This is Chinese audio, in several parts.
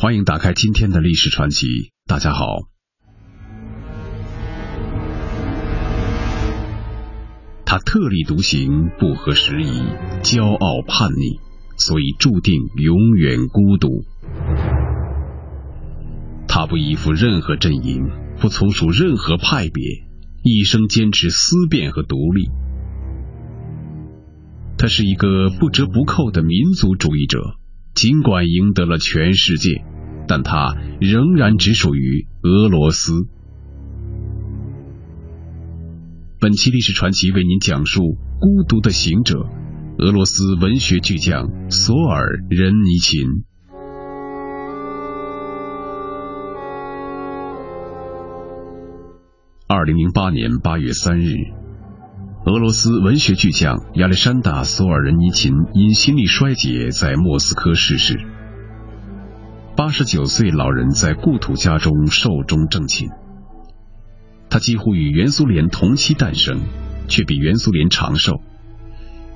欢迎打开今天的历史传奇。大家好，他特立独行，不合时宜，骄傲叛逆，所以注定永远孤独。他不依附任何阵营，不从属任何派别，一生坚持思辨和独立。他是一个不折不扣的民族主义者。尽管赢得了全世界，但他仍然只属于俄罗斯。本期历史传奇为您讲述《孤独的行者》——俄罗斯文学巨匠索尔仁尼琴。二零零八年八月三日。俄罗斯文学巨匠亚历山大·索尔仁尼琴因心力衰竭在莫斯科逝世。八十九岁老人在故土家中寿终正寝。他几乎与原苏联同期诞生，却比原苏联长寿。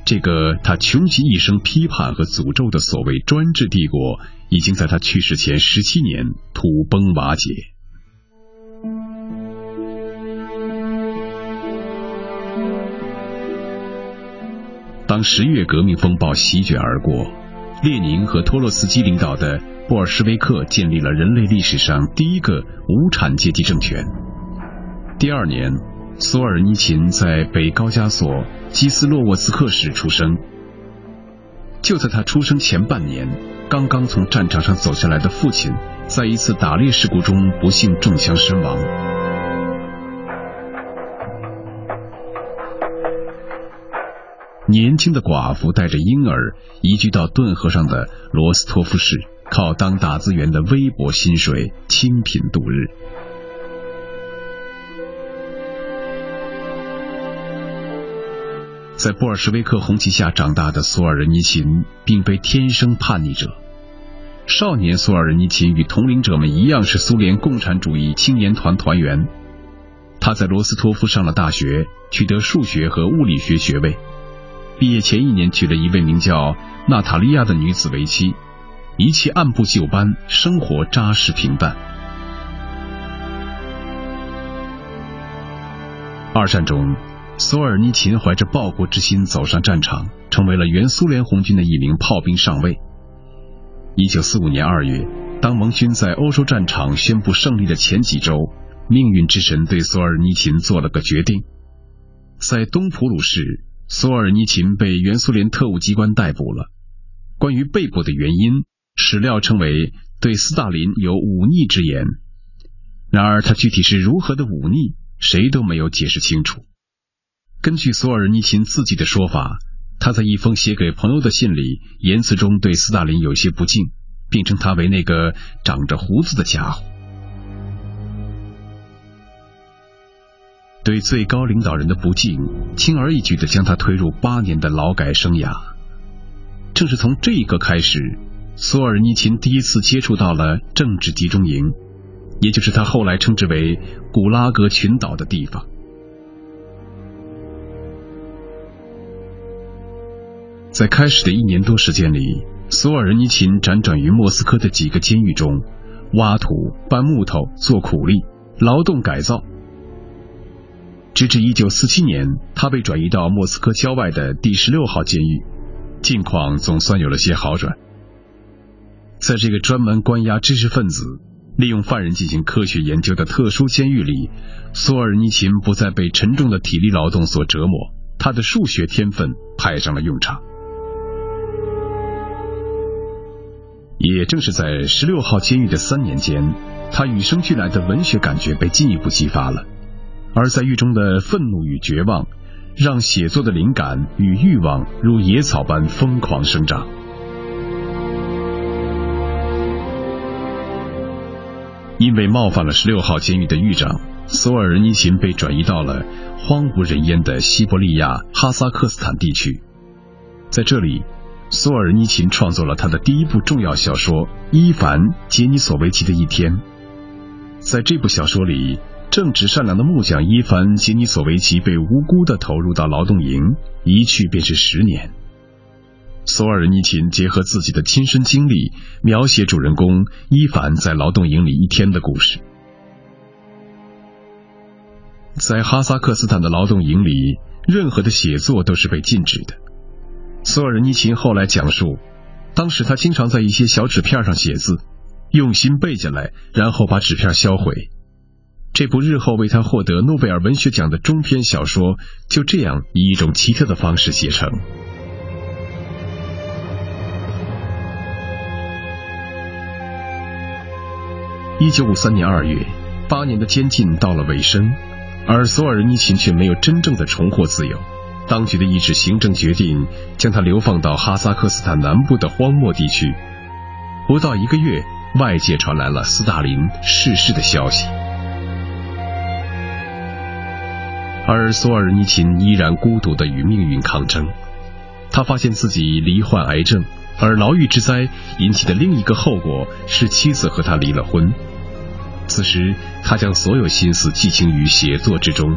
这个他穷极一生批判和诅咒的所谓专制帝国，已经在他去世前十七年土崩瓦解。当十月革命风暴席卷而过，列宁和托洛斯基领导的布尔什维克建立了人类历史上第一个无产阶级政权。第二年，索尔尼琴在北高加索基斯洛沃斯克市出生。就在他出生前半年，刚刚从战场上走下来的父亲，在一次打猎事故中不幸中枪身亡。年轻的寡妇带着婴儿移居到顿河上的罗斯托夫市，靠当打字员的微薄薪水清贫度日。在布尔什维克红旗下长大的索尔仁尼琴，并非天生叛逆者。少年索尔仁尼琴与同龄者们一样，是苏联共产主义青年团团员。他在罗斯托夫上了大学，取得数学和物理学学位。毕业前一年娶了一位名叫娜塔莉亚的女子为妻，一切按部就班，生活扎实平淡。二战中，索尔尼琴怀着报国之心走上战场，成为了原苏联红军的一名炮兵上尉。一九四五年二月，当盟军在欧洲战场宣布胜利的前几周，命运之神对索尔尼琴做了个决定，在东普鲁士。索尔尼琴被原苏联特务机关逮捕了。关于被捕的原因，史料称为对斯大林有忤逆之言。然而，他具体是如何的忤逆，谁都没有解释清楚。根据索尔尼琴自己的说法，他在一封写给朋友的信里，言辞中对斯大林有些不敬，并称他为那个长着胡子的家伙。对最高领导人的不敬，轻而易举的将他推入八年的劳改生涯。正是从这一刻开始，索尔尼琴第一次接触到了政治集中营，也就是他后来称之为“古拉格群岛”的地方。在开始的一年多时间里，索尔尼琴辗转于莫斯科的几个监狱中，挖土、搬木头、做苦力、劳动改造。直至一九四七年，他被转移到莫斯科郊外的第十六号监狱，境况总算有了些好转。在这个专门关押知识分子、利用犯人进行科学研究的特殊监狱里，索尔尼琴不再被沉重的体力劳动所折磨，他的数学天分派上了用场。也正是在十六号监狱的三年间，他与生俱来的文学感觉被进一步激发了。而在狱中的愤怒与绝望，让写作的灵感与欲望如野草般疯狂生长。因为冒犯了十六号监狱的狱长，索尔仁尼琴被转移到了荒无人烟的西伯利亚哈萨克斯坦地区。在这里，索尔仁尼琴创作了他的第一部重要小说《伊凡·杰尼索维奇的一天》。在这部小说里。正直善良的木匠伊凡·杰尼索维奇被无辜的投入到劳动营，一去便是十年。索尔尼琴结合自己的亲身经历，描写主人公伊凡在劳动营里一天的故事。在哈萨克斯坦的劳动营里，任何的写作都是被禁止的。索尔尼琴后来讲述，当时他经常在一些小纸片上写字，用心背下来，然后把纸片销毁。这部日后为他获得诺贝尔文学奖的中篇小说，就这样以一种奇特的方式写成。一九五三年二月，八年的监禁到了尾声，而索尔尼琴却没有真正的重获自由。当局的一纸行政决定将他流放到哈萨克斯坦南部的荒漠地区。不到一个月，外界传来了斯大林逝世的消息。而索尔尼琴依然孤独的与命运抗争。他发现自己罹患癌症，而牢狱之灾引起的另一个后果是妻子和他离了婚。此时，他将所有心思寄情于写作之中，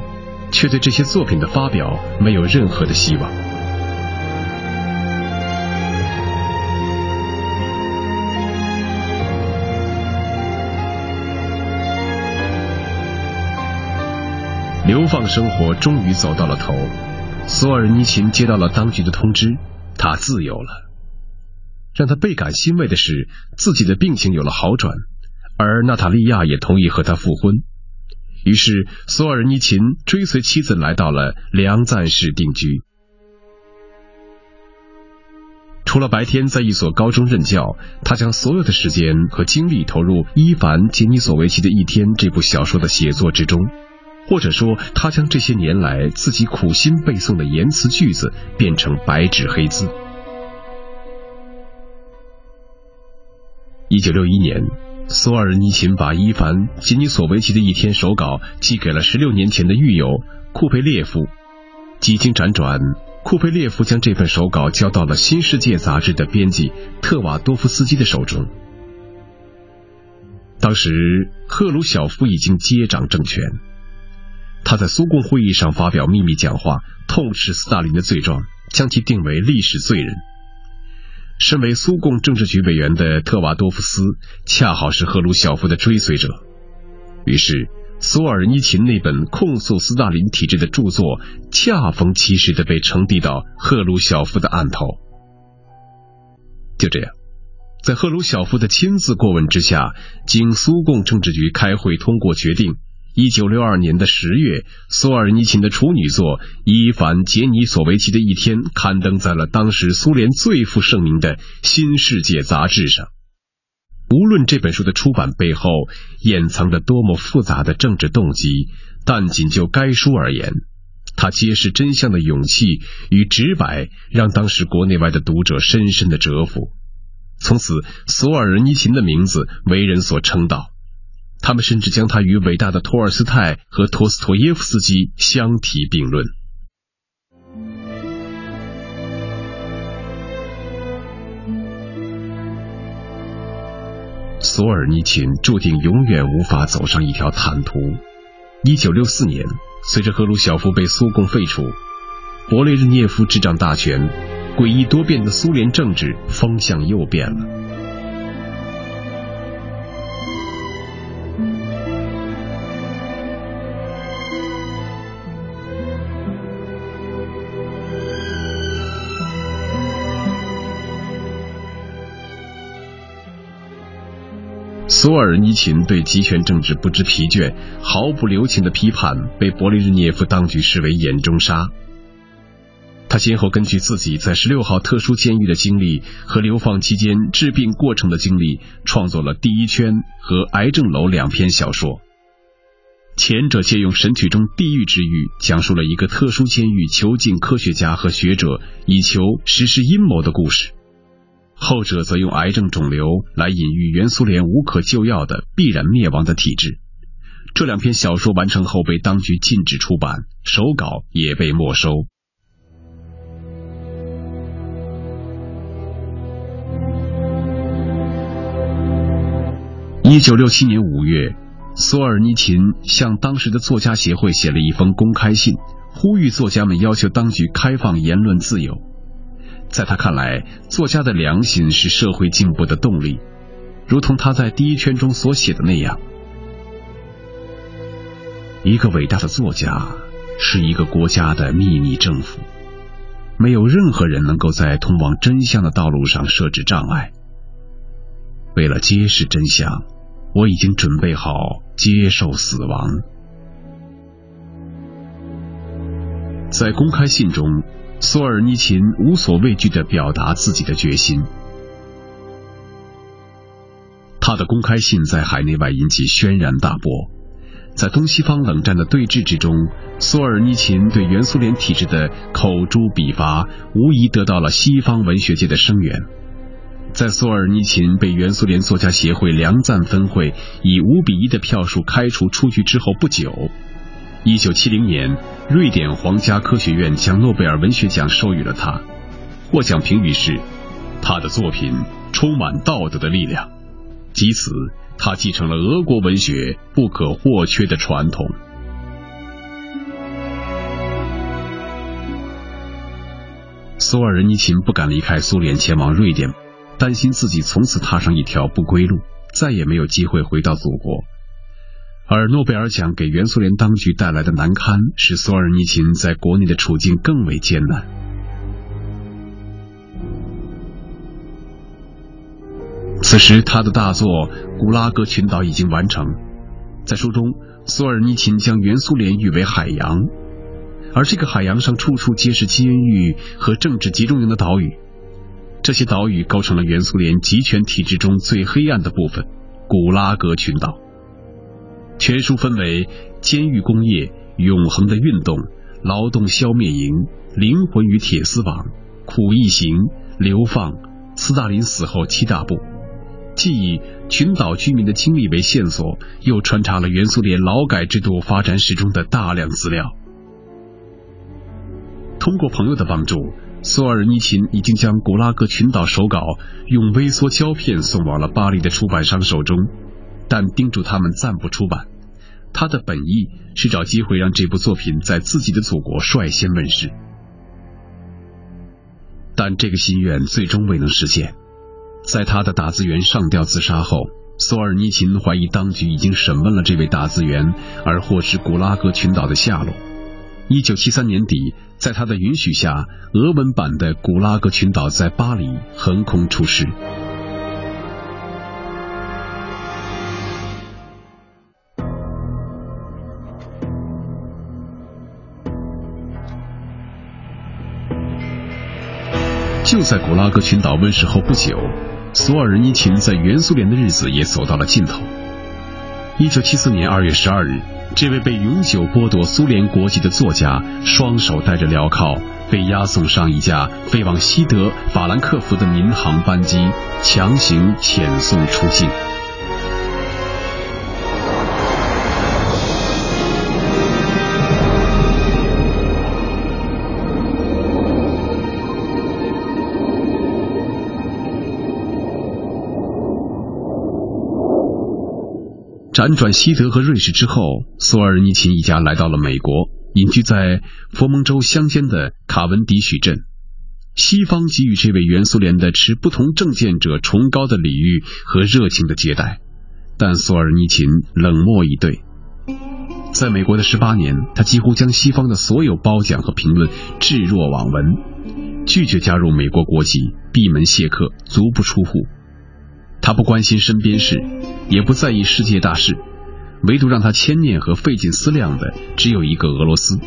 却对这些作品的发表没有任何的希望。流放生活终于走到了头，索尔尼琴接到了当局的通知，他自由了。让他倍感欣慰的是，自己的病情有了好转，而娜塔莉亚也同意和他复婚。于是，索尔尼琴追随妻子来到了梁赞市定居。除了白天在一所高中任教，他将所有的时间和精力投入《伊凡杰尼索维奇的一天》这部小说的写作之中。或者说，他将这些年来自己苦心背诵的言辞句子变成白纸黑字。一九六一年，索尔尼琴把伊凡·吉尼索维奇的一天手稿寄给了十六年前的狱友库佩列夫。几经辗转，库佩列夫将这份手稿交到了《新世界》杂志的编辑特瓦多夫斯基的手中。当时，赫鲁晓夫已经接掌政权。他在苏共会议上发表秘密讲话，痛斥斯大林的罪状，将其定为历史罪人。身为苏共政治局委员的特瓦多夫斯，恰好是赫鲁晓夫的追随者。于是，索尔尼琴那本控诉斯大林体制的著作，恰逢其时的被呈递到赫鲁晓夫的案头。就这样，在赫鲁晓夫的亲自过问之下，经苏共政治局开会通过决定。一九六二年的十月，索尔尼琴的处女作《伊凡杰尼索维奇的一天》刊登在了当时苏联最负盛名的《新世界》杂志上。无论这本书的出版背后掩藏着多么复杂的政治动机，但仅就该书而言，它揭示真相的勇气与直白，让当时国内外的读者深深的折服。从此，索尔尼琴的名字为人所称道。他们甚至将他与伟大的托尔斯泰和托斯托耶夫斯基相提并论。索尔尼琴注定永远无法走上一条坦途。一九六四年，随着赫鲁晓夫被苏共废除，勃列日涅夫执掌大权，诡异多变的苏联政治风向又变了。索尔尼琴对集权政治不知疲倦、毫不留情的批判，被勃列日涅夫当局视为眼中沙。他先后根据自己在十六号特殊监狱的经历和流放期间治病过程的经历，创作了《第一圈》和《癌症楼》两篇小说。前者借用神曲中地狱之狱，讲述了一个特殊监狱囚禁科学家和学者，以求实施阴谋的故事。后者则用癌症肿瘤来隐喻原苏联无可救药的必然灭亡的体制。这两篇小说完成后被当局禁止出版，手稿也被没收。一九六七年五月，索尔尼琴向当时的作家协会写了一封公开信，呼吁作家们要求当局开放言论自由。在他看来，作家的良心是社会进步的动力，如同他在第一圈中所写的那样：一个伟大的作家是一个国家的秘密政府，没有任何人能够在通往真相的道路上设置障碍。为了揭示真相，我已经准备好接受死亡。在公开信中，索尔尼琴无所畏惧的表达自己的决心。他的公开信在海内外引起轩然大波。在东西方冷战的对峙之中，索尔尼琴对原苏联体制的口诛笔伐，无疑得到了西方文学界的声援。在索尔尼琴被原苏联作家协会梁赞分会以五比一的票数开除出局之后不久。一九七零年，瑞典皇家科学院将诺贝尔文学奖授予了他，获奖评语是：他的作品充满道德的力量，即此，他继承了俄国文学不可或缺的传统。索尔仁尼琴不敢离开苏联，前往瑞典，担心自己从此踏上一条不归路，再也没有机会回到祖国。而诺贝尔奖给原苏联当局带来的难堪，使索尔尼琴在国内的处境更为艰难。此时，他的大作《古拉格群岛》已经完成。在书中，索尔尼琴将原苏联誉为海洋，而这个海洋上处处皆是监狱和政治集中营的岛屿。这些岛屿构成了原苏联集权体制中最黑暗的部分——古拉格群岛。全书分为监狱工业、永恒的运动、劳动消灭营、灵魂与铁丝网、苦役刑、流放、斯大林死后七大部，既以群岛居民的经历为线索，又穿插了原苏联劳改制度发展史中的大量资料。通过朋友的帮助，索尔尼琴已经将《古拉格群岛》手稿用微缩胶片送往了巴黎的出版商手中。但叮嘱他们暂不出版。他的本意是找机会让这部作品在自己的祖国率先问世，但这个心愿最终未能实现。在他的打字员上吊自杀后，索尔尼琴怀疑当局已经审问了这位打字员，而获知古拉格群岛的下落。一九七三年底，在他的允许下，俄文版的《古拉格群岛》在巴黎横空出世。就在古拉格群岛问世后不久，索尔仁尼琴在原苏联的日子也走到了尽头。一九七四年二月十二日，这位被永久剥夺苏联国籍的作家，双手戴着镣铐，被押送上一架飞往西德法兰克福的民航班机，强行遣送出境。辗转西德和瑞士之后，索尔尼琴一家来到了美国，隐居在佛蒙州乡间的卡文迪许镇。西方给予这位原苏联的持不同政见者崇高的礼遇和热情的接待，但索尔尼琴冷漠以对。在美国的十八年，他几乎将西方的所有褒奖和评论置若罔闻，拒绝加入美国国籍，闭门谢客，足不出户。他不关心身边事，也不在意世界大事，唯独让他牵念和费尽思量的只有一个俄罗斯。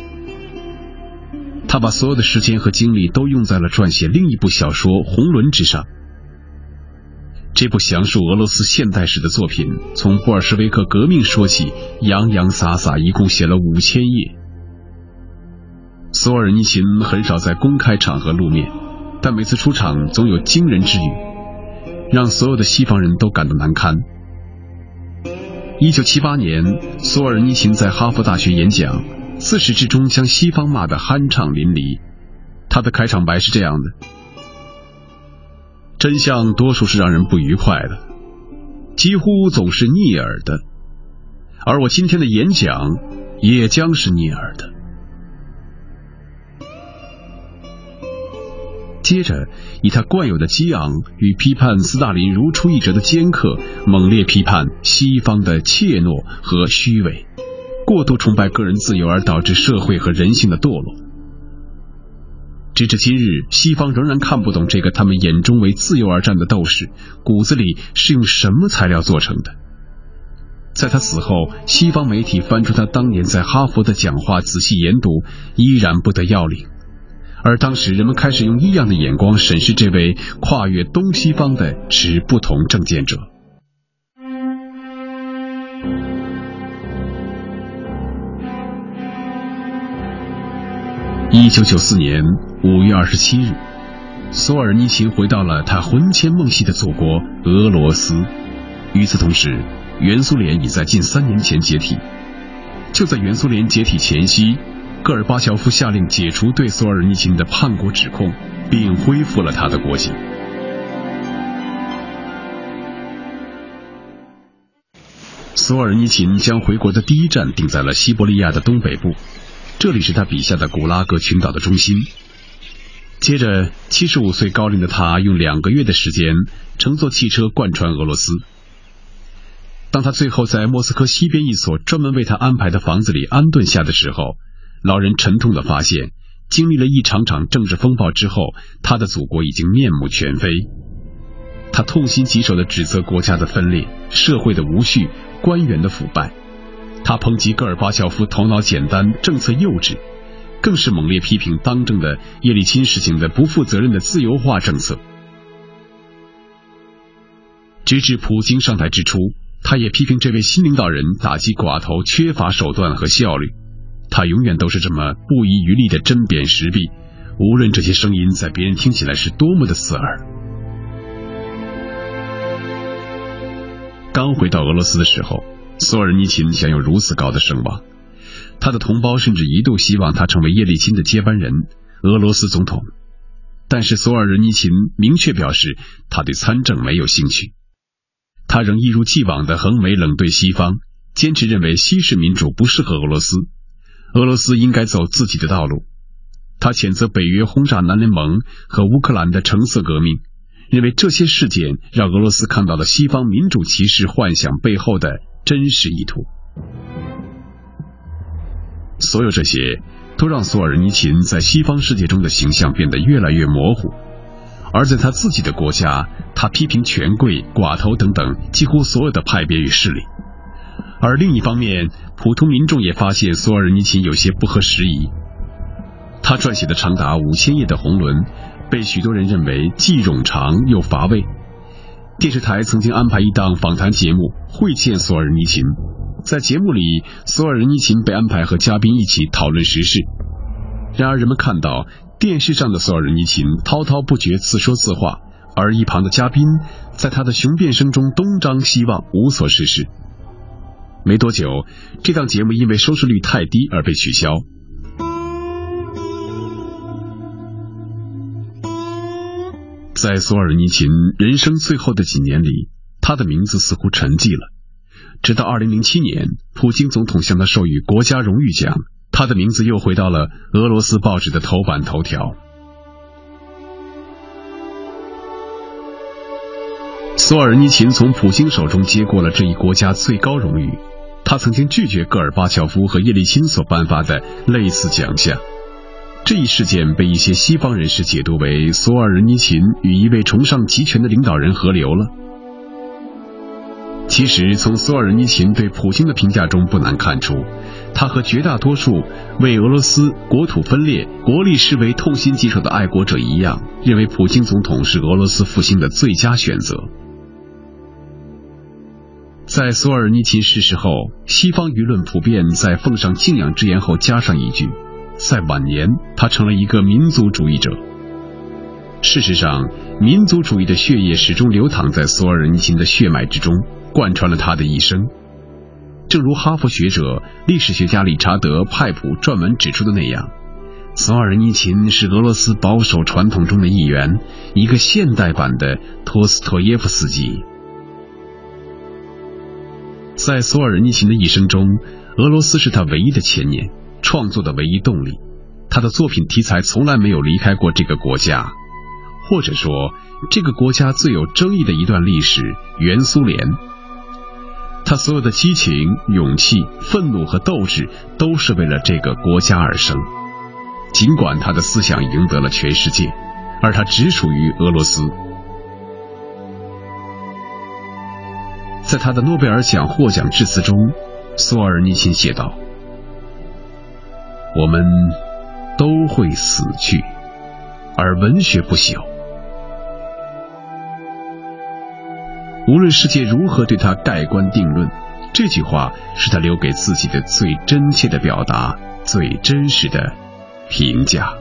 他把所有的时间和精力都用在了撰写另一部小说《红轮》之上。这部详述俄罗斯现代史的作品，从布尔什维克革命说起，洋洋洒洒，一共写了五千页。索尔尼琴很少在公开场合露面，但每次出场总有惊人之语。让所有的西方人都感到难堪。一九七八年，索尔尼琴在哈佛大学演讲，自始至终将西方骂得酣畅淋漓。他的开场白是这样的：“真相多数是让人不愉快的，几乎总是逆耳的，而我今天的演讲也将是逆耳的。”接着，以他惯有的激昂与批判斯大林如出一辙的尖刻，猛烈批判西方的怯懦和虚伪，过度崇拜个人自由而导致社会和人性的堕落。直至今日，西方仍然看不懂这个他们眼中为自由而战的斗士骨子里是用什么材料做成的。在他死后，西方媒体翻出他当年在哈佛的讲话，仔细研读，依然不得要领。而当时人们开始用异样的眼光审视这位跨越东西方的持不同政见者。一九九四年五月二十七日，索尔尼琴回到了他魂牵梦系的祖国俄罗斯。与此同时，原苏联已在近三年前解体。就在原苏联解体前夕。戈尔巴乔夫下令解除对索尔尼琴的叛国指控，并恢复了他的国籍。索尔尼琴将回国的第一站定在了西伯利亚的东北部，这里是他笔下的古拉格群岛的中心。接着，七十五岁高龄的他用两个月的时间乘坐汽车贯穿俄罗斯。当他最后在莫斯科西边一所专门为他安排的房子里安顿下的时候。老人沉痛的发现，经历了一场场政治风暴之后，他的祖国已经面目全非。他痛心疾首的指责国家的分裂、社会的无序、官员的腐败。他抨击戈尔巴乔夫头脑简单、政策幼稚，更是猛烈批评当政的叶利钦实行的不负责任的自由化政策。直至普京上台之初，他也批评这位新领导人打击寡头缺乏手段和效率。他永远都是这么不遗余力的针砭时弊，无论这些声音在别人听起来是多么的刺耳。刚回到俄罗斯的时候，索尔尼琴享有如此高的声望，他的同胞甚至一度希望他成为叶利钦的接班人，俄罗斯总统。但是索尔尼琴明确表示，他对参政没有兴趣。他仍一如既往的横眉冷对西方，坚持认为西式民主不适合俄罗斯。俄罗斯应该走自己的道路。他谴责北约轰炸南联盟和乌克兰的橙色革命，认为这些事件让俄罗斯看到了西方民主骑士幻想背后的真实意图。所有这些都让索尔尼琴在西方世界中的形象变得越来越模糊。而在他自己的国家，他批评权贵、寡头等等几乎所有的派别与势力。而另一方面，普通民众也发现索尔尼琴有些不合时宜。他撰写的长达五千页的《红轮》，被许多人认为既冗长又乏味。电视台曾经安排一档访谈节目会见索尔尼琴，在节目里，索尔尼琴被安排和嘉宾一起讨论时事。然而，人们看到电视上的索尔尼琴滔滔不绝、自说自话，而一旁的嘉宾在他的雄辩声中东张西望，无所事事。没多久，这档节目因为收视率太低而被取消。在索尔尼琴人生最后的几年里，他的名字似乎沉寂了。直到二零零七年，普京总统向他授予国家荣誉奖，他的名字又回到了俄罗斯报纸的头版头条。索尔尼琴从普京手中接过了这一国家最高荣誉。他曾经拒绝戈尔巴乔夫和叶利钦所颁发的类似奖项。这一事件被一些西方人士解读为索尔仁尼琴与一位崇尚集权的领导人合流了。其实，从索尔仁尼琴对普京的评价中不难看出，他和绝大多数为俄罗斯国土分裂、国力视为痛心疾首的爱国者一样，认为普京总统是俄罗斯复兴的最佳选择。在索尔尼琴逝世后，西方舆论普遍在奉上敬仰之言后加上一句：在晚年，他成了一个民族主义者。事实上，民族主义的血液始终流淌在索尔尼琴的血脉之中，贯穿了他的一生。正如哈佛学者、历史学家理查德·派普撰文指出的那样，索尔尼琴是俄罗斯保守传统中的一员，一个现代版的托斯托耶夫斯基。在索尔仁尼琴的一生中，俄罗斯是他唯一的牵念，创作的唯一动力。他的作品题材从来没有离开过这个国家。或者说这个国家最有争议的一段历史——原苏联。他所有的激情、勇气、愤怒和斗志，都是为了这个国家而生。尽管他的思想赢得了全世界，而他只属于俄罗斯。在他的诺贝尔奖获奖致辞中，索尔尼琴写道：“我们都会死去，而文学不朽。无论世界如何对他盖棺定论，这句话是他留给自己的最真切的表达，最真实的评价。”